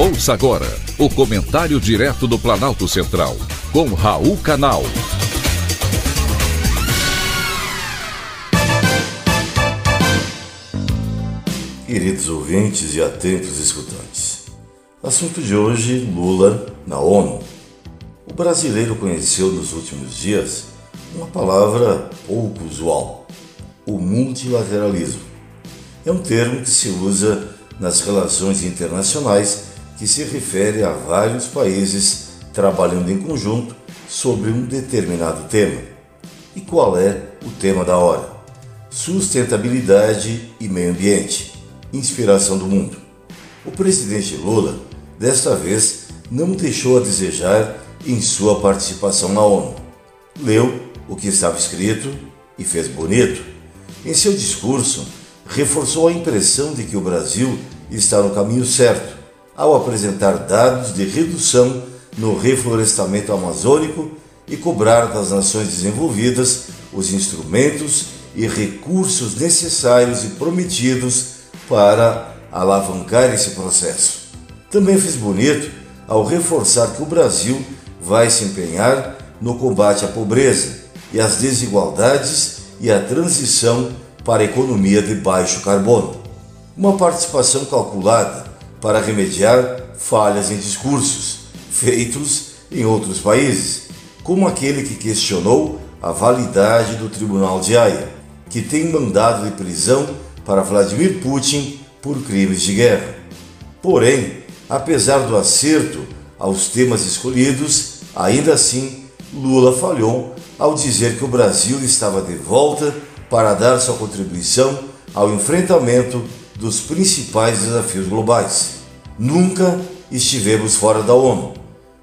Ouça agora o comentário direto do Planalto Central, com Raul Canal. Queridos ouvintes e atentos escutantes, assunto de hoje: Lula na ONU. O brasileiro conheceu nos últimos dias uma palavra pouco usual: o multilateralismo. É um termo que se usa nas relações internacionais que se refere a vários países trabalhando em conjunto sobre um determinado tema. E qual é o tema da hora? Sustentabilidade e meio ambiente, inspiração do mundo. O presidente Lula, desta vez, não deixou a desejar em sua participação na ONU. Leu o que estava escrito e fez bonito. Em seu discurso, reforçou a impressão de que o Brasil está no caminho certo ao apresentar dados de redução no reflorestamento amazônico e cobrar das nações desenvolvidas os instrumentos e recursos necessários e prometidos para alavancar esse processo. Também fez bonito ao reforçar que o Brasil vai se empenhar no combate à pobreza e às desigualdades e à transição para a economia de baixo carbono. Uma participação calculada para remediar falhas em discursos feitos em outros países, como aquele que questionou a validade do Tribunal de Haia, que tem mandado de prisão para Vladimir Putin por crimes de guerra. Porém, apesar do acerto aos temas escolhidos, ainda assim Lula falhou ao dizer que o Brasil estava de volta para dar sua contribuição ao enfrentamento dos principais desafios globais. Nunca estivemos fora da ONU,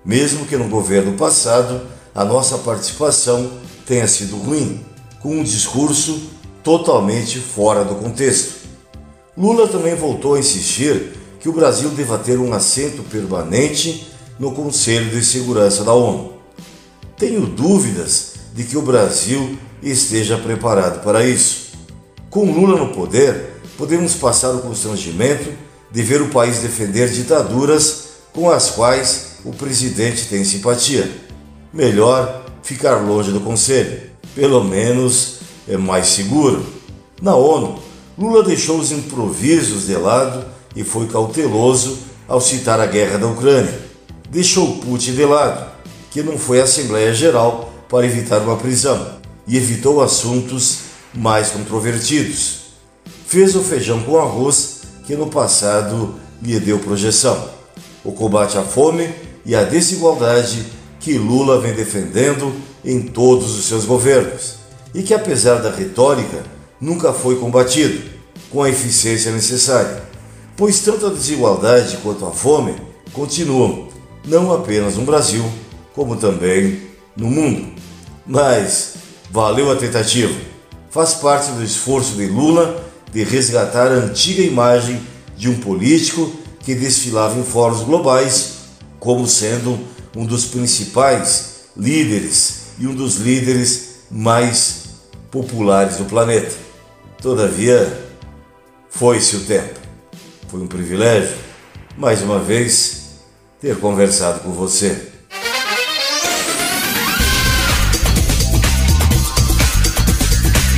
mesmo que no governo passado a nossa participação tenha sido ruim, com um discurso totalmente fora do contexto. Lula também voltou a insistir que o Brasil deva ter um assento permanente no Conselho de Segurança da ONU. Tenho dúvidas de que o Brasil esteja preparado para isso. Com Lula no poder, podemos passar o constrangimento de ver o país defender ditaduras com as quais o presidente tem simpatia. Melhor ficar longe do Conselho, pelo menos é mais seguro. Na ONU, Lula deixou os improvisos de lado e foi cauteloso ao citar a guerra da Ucrânia. Deixou Putin de lado, que não foi à Assembleia Geral para evitar uma prisão, e evitou assuntos mais controvertidos fez o feijão com arroz que no passado lhe deu projeção. O combate à fome e à desigualdade que Lula vem defendendo em todos os seus governos e que, apesar da retórica, nunca foi combatido com a eficiência necessária, pois tanto a desigualdade quanto a fome continuam, não apenas no Brasil, como também no mundo. Mas valeu a tentativa. Faz parte do esforço de Lula de resgatar a antiga imagem de um político que desfilava em fóruns globais como sendo um dos principais líderes e um dos líderes mais populares do planeta. Todavia, foi-se o tempo. Foi um privilégio, mais uma vez, ter conversado com você.